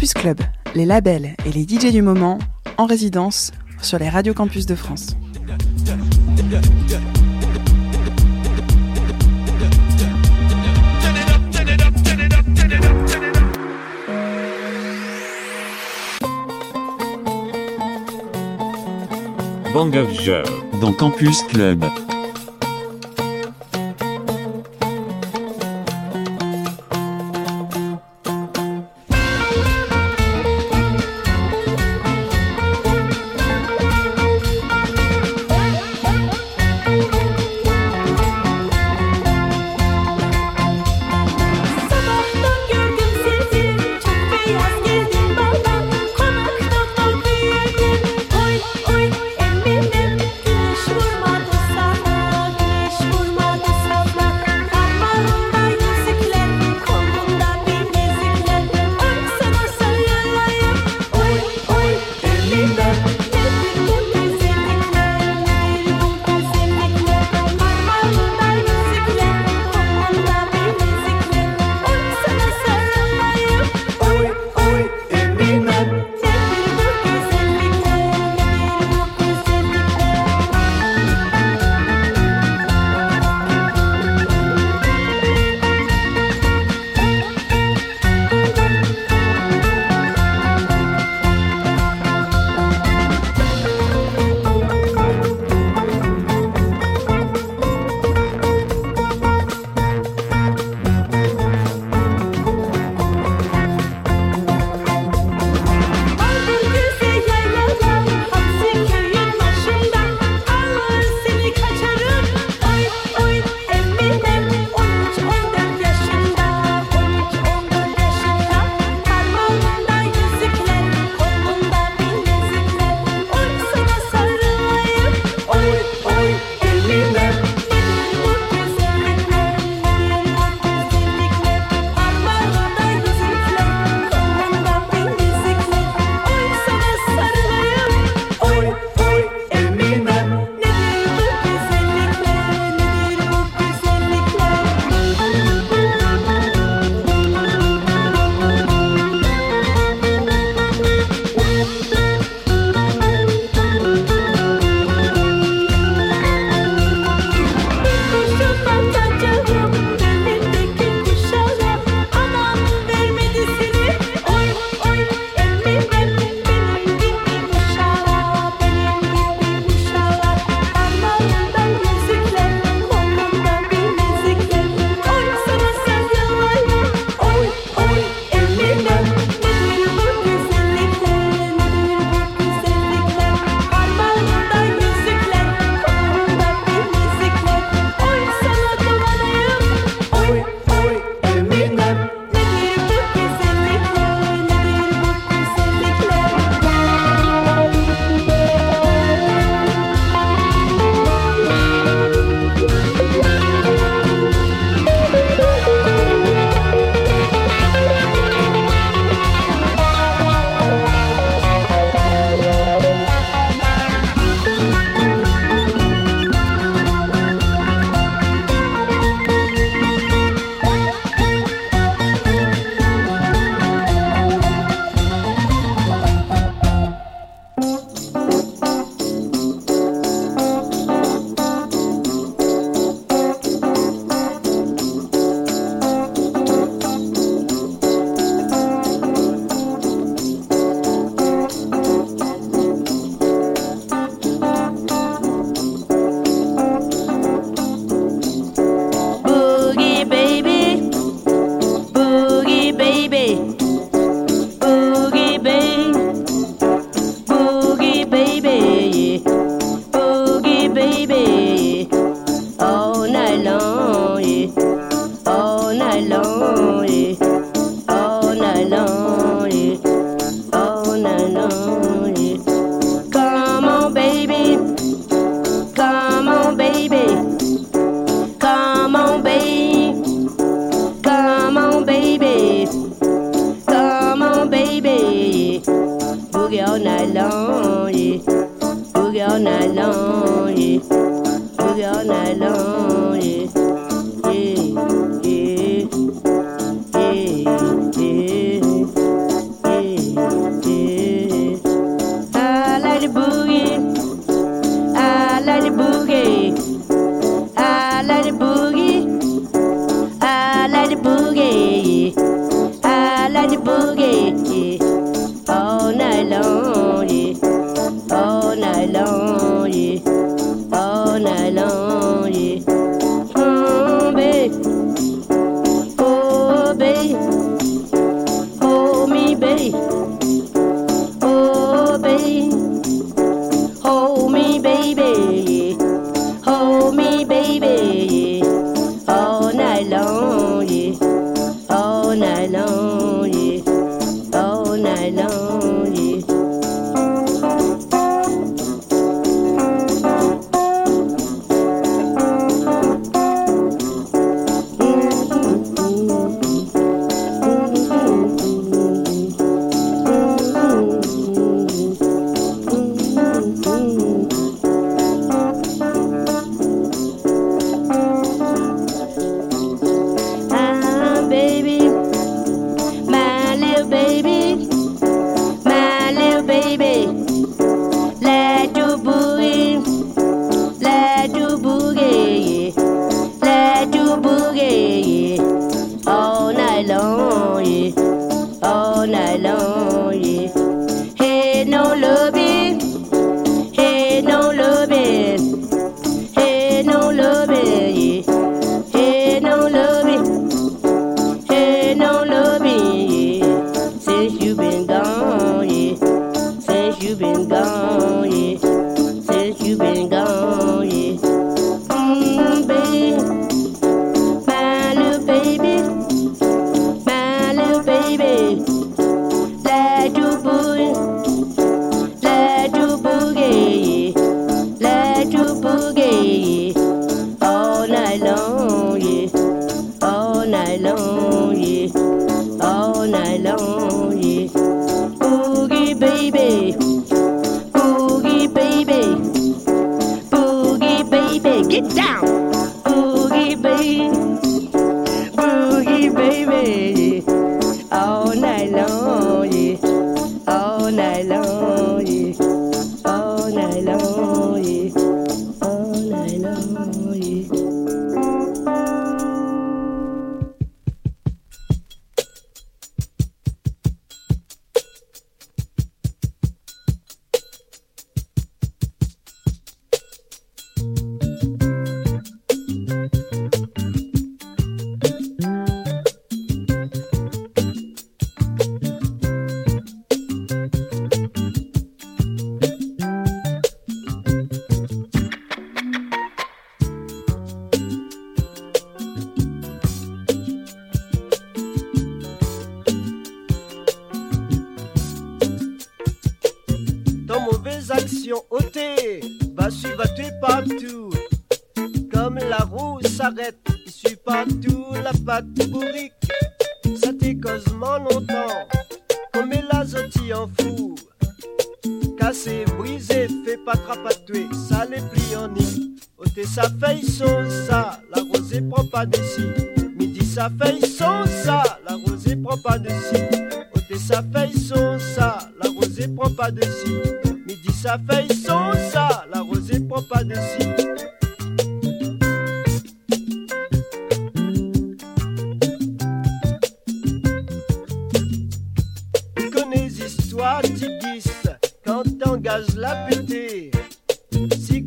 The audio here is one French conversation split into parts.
Campus Club, les labels et les DJ du moment en résidence sur les radios campus de France. Bang of dans Campus Club.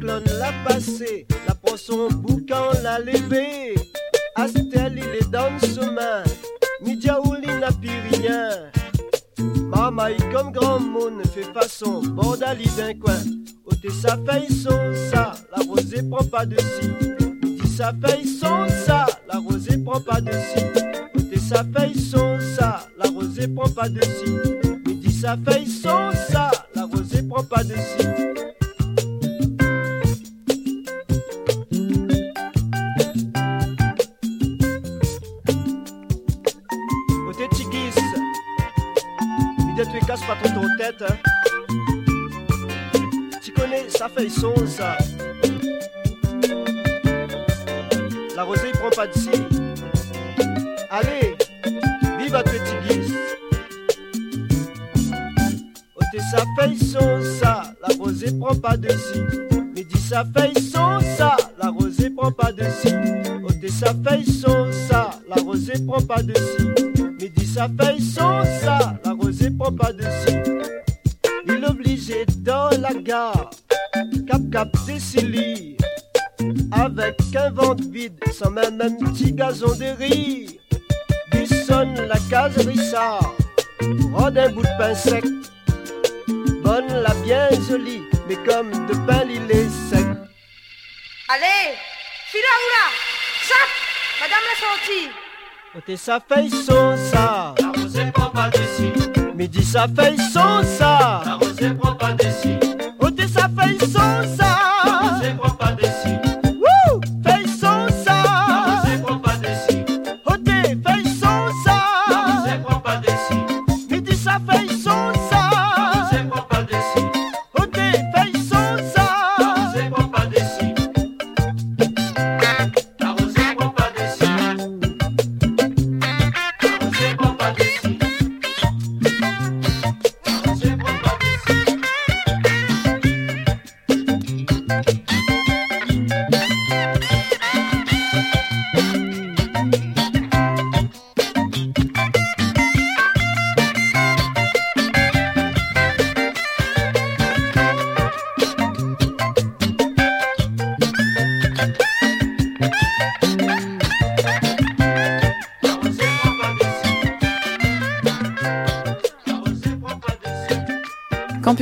Cyclone l'a passé, la prend son boucan l'a levé. Astel il est dans le chemin, Midiaouli n'a plus rien. Mamaï comme grand monde fait façon, bordali d'un coin. Ôtez sa feuille son ça, la rosée prend pas de si. Dit sa feuille son ça, la rosée prend pas de si. Ôtez sa feuille son ça, la rosée prend pas de si. Sa feuille son ça, la rosée prend pas de si. Pas trop ton tête. Hein. Tu connais, ça fait son ça. La rosée prend pas de si. Allez, vive à Tigis. Ôtez sa feuille son ça, la rosée prend pas de si. Midi sa feuille son ça, la rosée prend pas de si. Ôtez sa feuille son ça, la rosée prend pas de si. Sa feuille sans ça, la rosée prend pas dessus. Il obligé dans la gare, cap cap Silly, avec un ventre vide, sans même un petit gazon de riz. Il sonne la case Rissard, rôde un bout de pain sec. Bonne la bien jolie, mais comme de pain il est sec. Allez, fila oula, sac, madame la sortie. Ôtez sa feuille sans ça, La rosée prend pas d'ici, midi sa feuille sans ça. la rosée prend pas d'ici,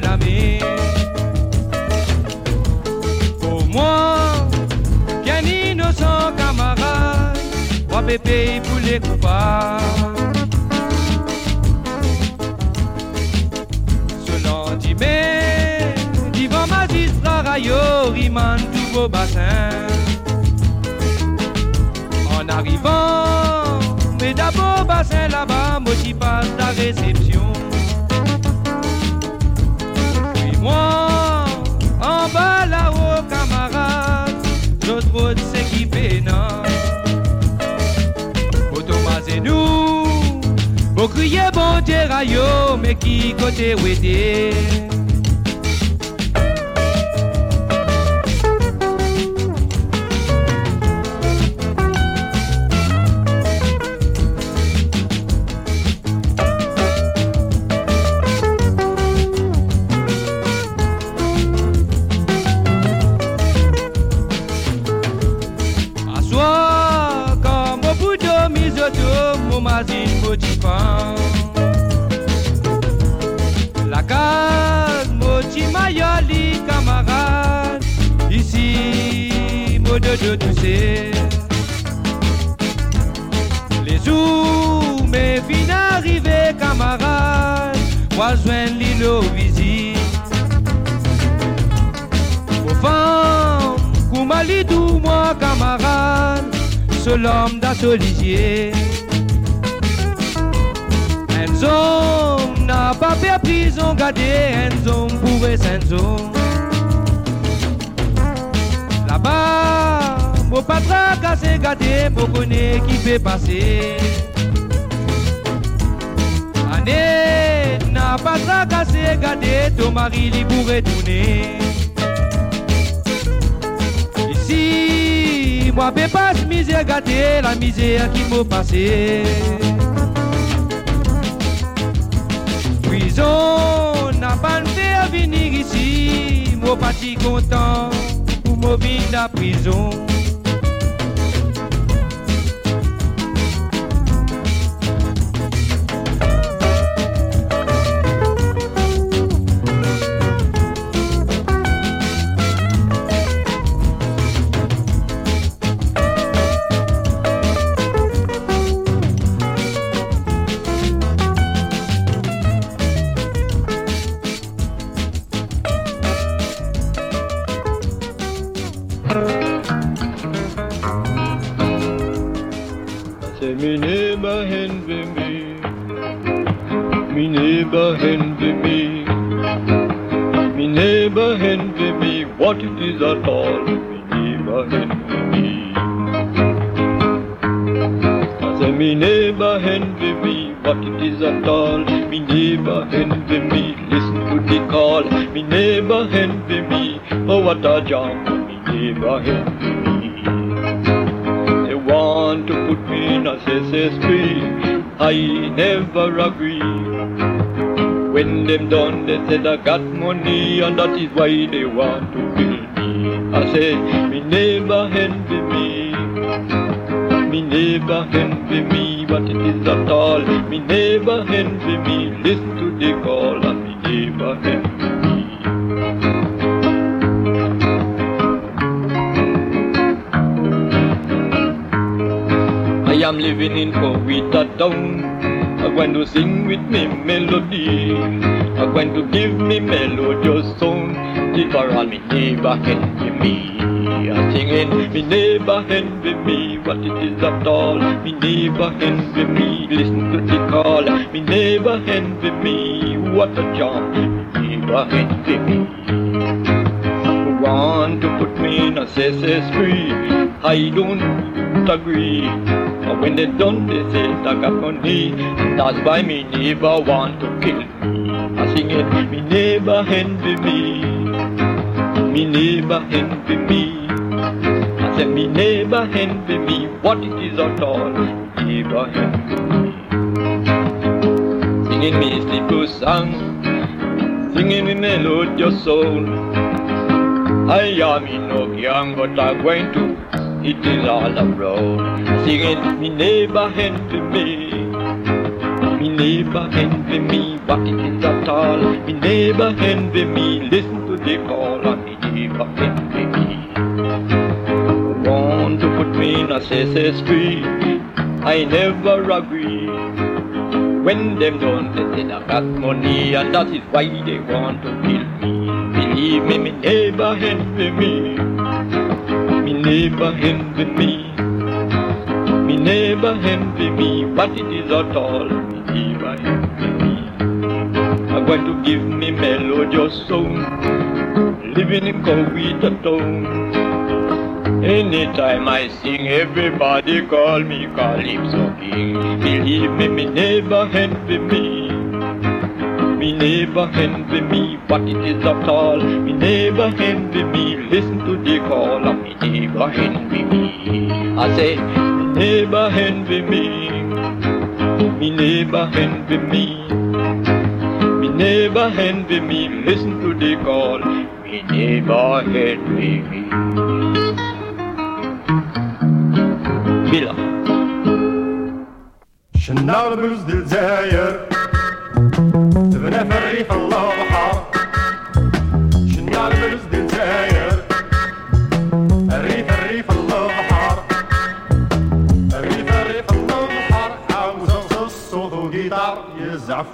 D'ami. Pour moi, qu'un innocent camarade, trois bébés pour les coupables. Ce lendemain, devant magistrat rayo, rimane tout beau bassin. En arrivant, mais d'abord bassin là-bas, moi qui passe la réception. D'autres autres s'équiper, non? Thomas et nous, vous criez bon Dieu mais qui côté où seul homme d'Assolizier. Un homme n'a pas fait prison, gardé un homme pour un homme. Là-bas, mon patron cassé gardé, pour connaître qui fait passer. Année n'a pas tracassé, gardé, ton mari lui pourrait tourner. Ici, moi, peux pas de misère gâter la misère qui m'a passé. Prison n'a pas fait venir ici, moi, parti content pour me vivre la prison. Agree. When them done, they said I got money, and that is why they want to kill me. I say, me neighbor envy me. Me neighbor envy me, but it is at all. Me neighbor envy me. Listen to the call, and me neighbor envy me. I am living in Coweta town. Going to sing with me melody. I'm going to give me melodious song. I run me neighbor envy me. I'm singing me neighbor envy me. What it is at all. Me neighbor envy me. Listen to the call. Me neighbor envy me. What a charm. Me neighbor envy me want to put me in a CSS free. I don't agree. When they done, they say I got. That's why me neighbor want to kill. I sing it, me neighbor envy me. Me neighbor envy me. I say me neighbor envy me. What it is at all, me neighbor envy me. Singing me sleepless song, singing me melodious soul. I am in no young, but I'm going to. It is all around. Singing, me neighbor envy me. Me neighbor envy me, but it is at all. Me neighbor envy me. Listen to the call, and me neighbor envy me. Want to put me in a tree. I never agree. When them they say I got money, and that is why they want to kill me. Believe me, me neighbor envy me. Neighbor envy me. Me neighbor envy me. What it is at all, me neighbor envy me. I'm going to give me melodious song. Living in Coweta town. Anytime I sing, everybody call me Calypso King. Believe me, me neighbor envy me neighbor envy me, but it is at all. Me neighbor envy me, listen to the call of me neighbor envy me. I say, me neighbor envy me, me neighbor envy me. Me neighbor envy me, listen to the call, me neighbor envy me. Bila. Chanel buz desire. تبنى في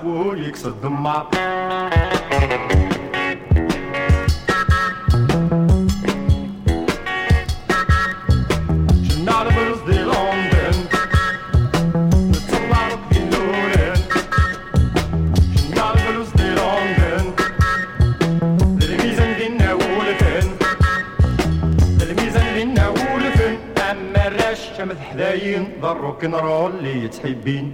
ويكسر الدمار. حداين ضرو كنرول اللي تحبين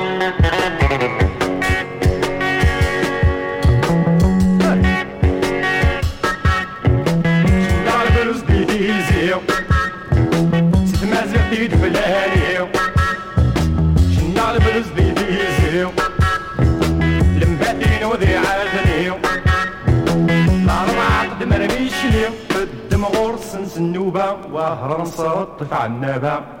فرنسا واطف عنا باع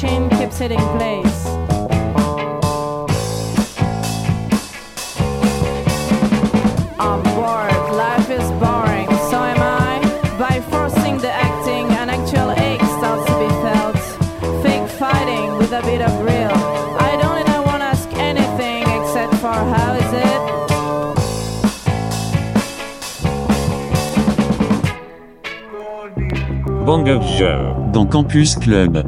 The soft keeps it in place. I'm bored, life is boring, so am I. By forcing the acting, an actual ache starts to be felt. Fake fighting with a bit of real. I don't even want to ask anything except for how is it? Bangerger. Dans Campus Club.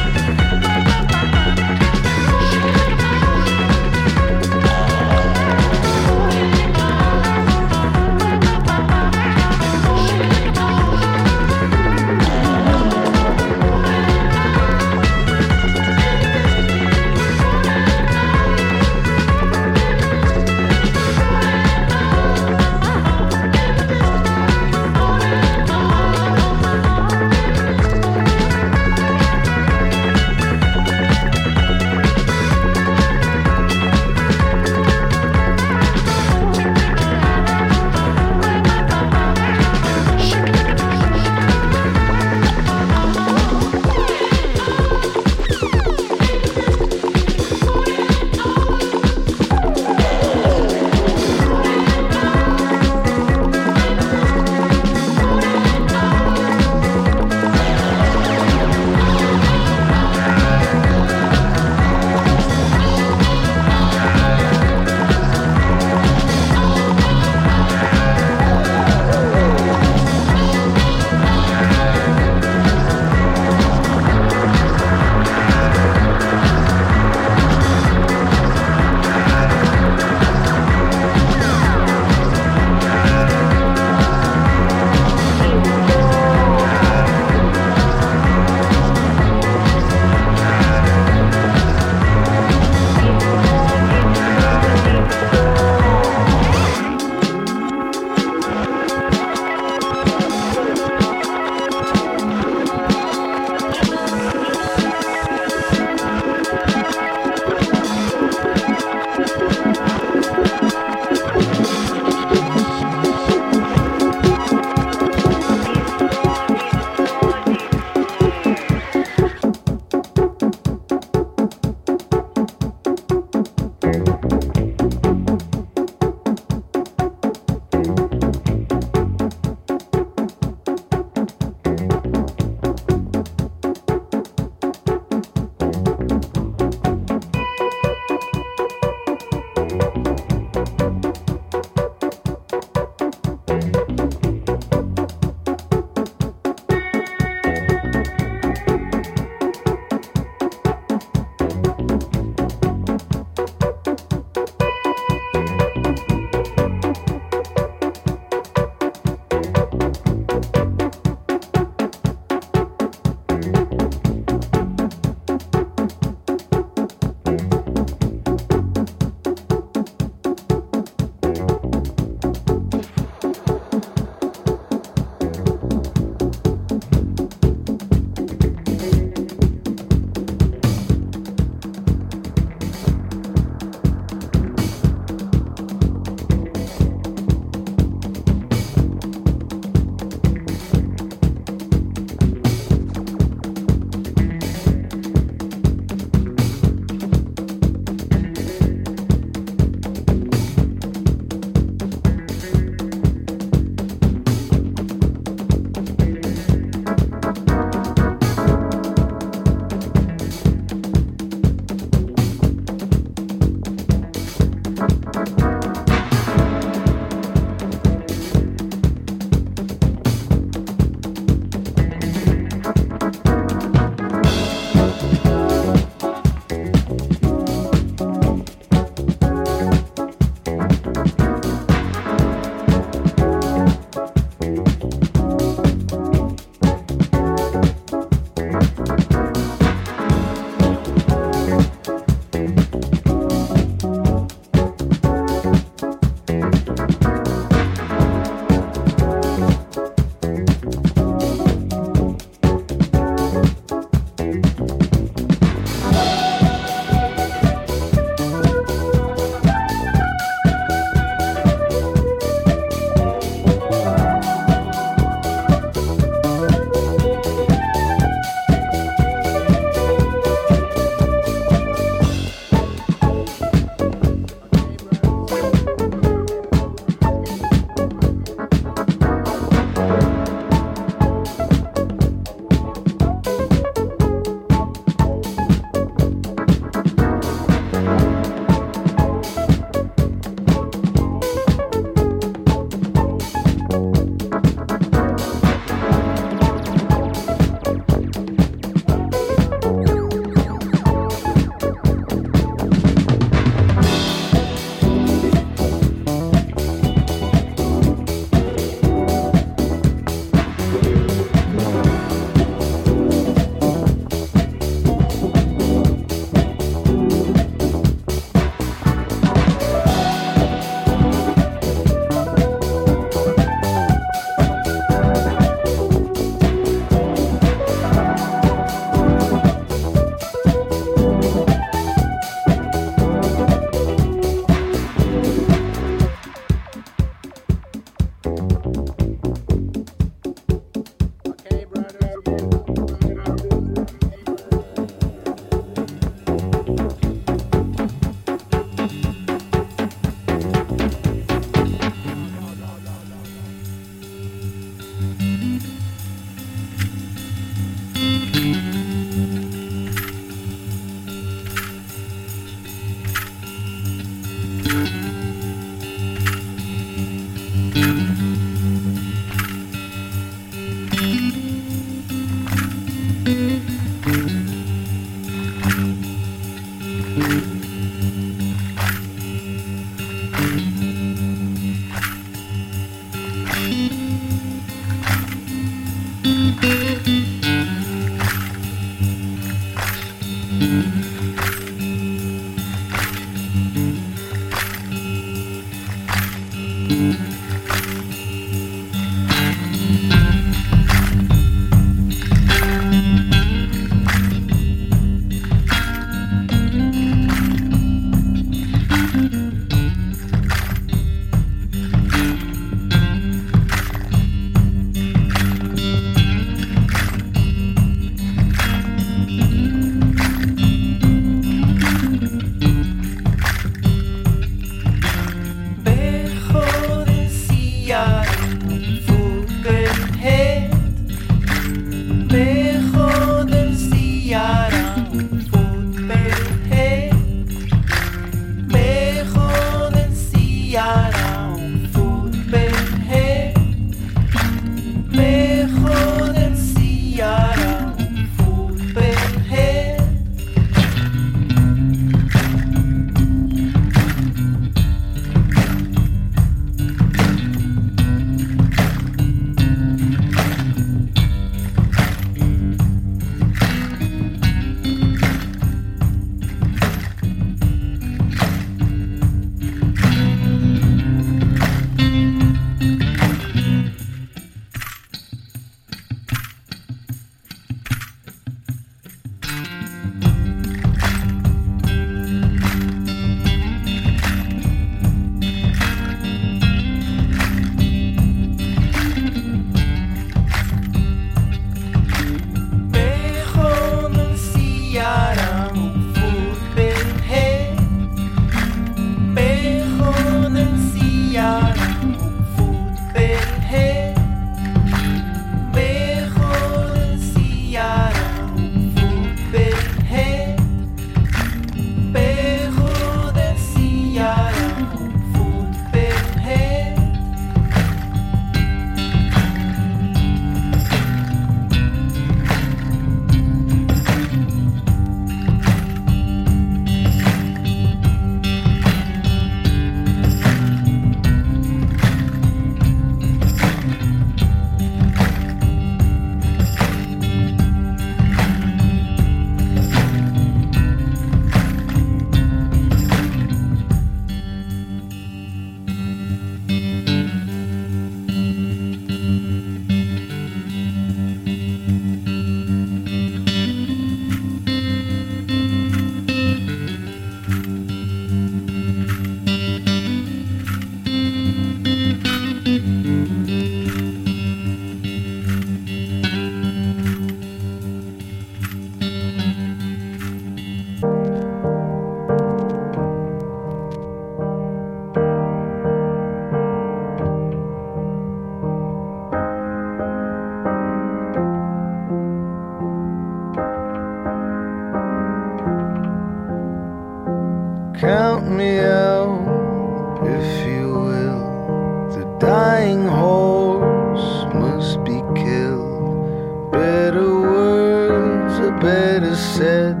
Said.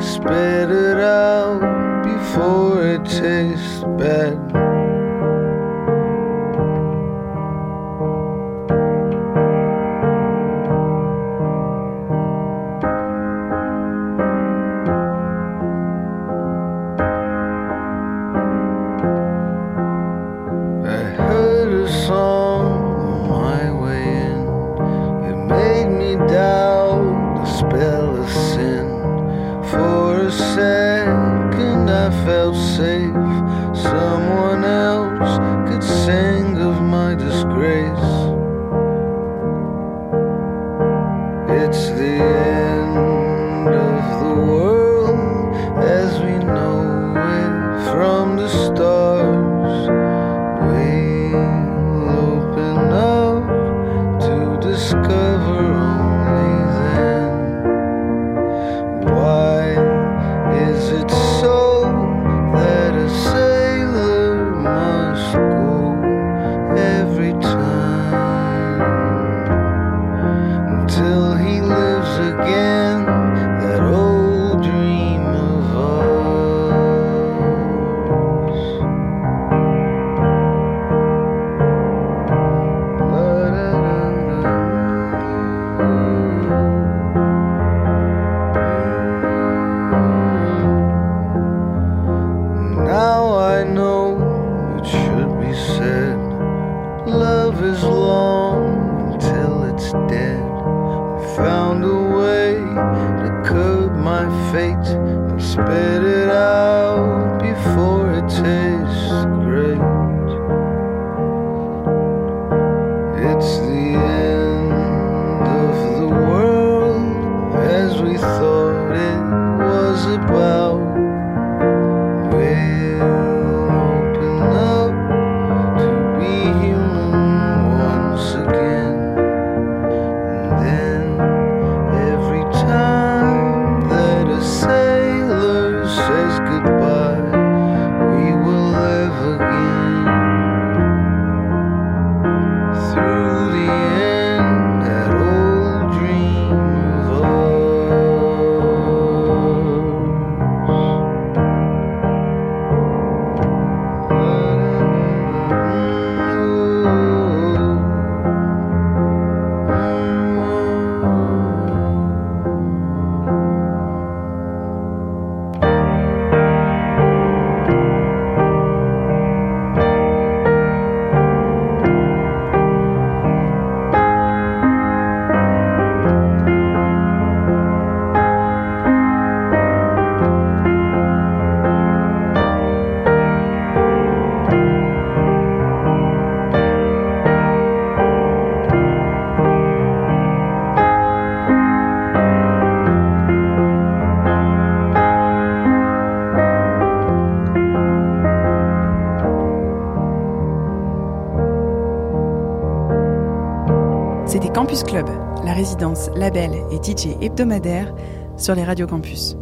Spit it out before it tastes bad. C'était Campus Club, la résidence, label et DJ hebdomadaire sur les radios campus.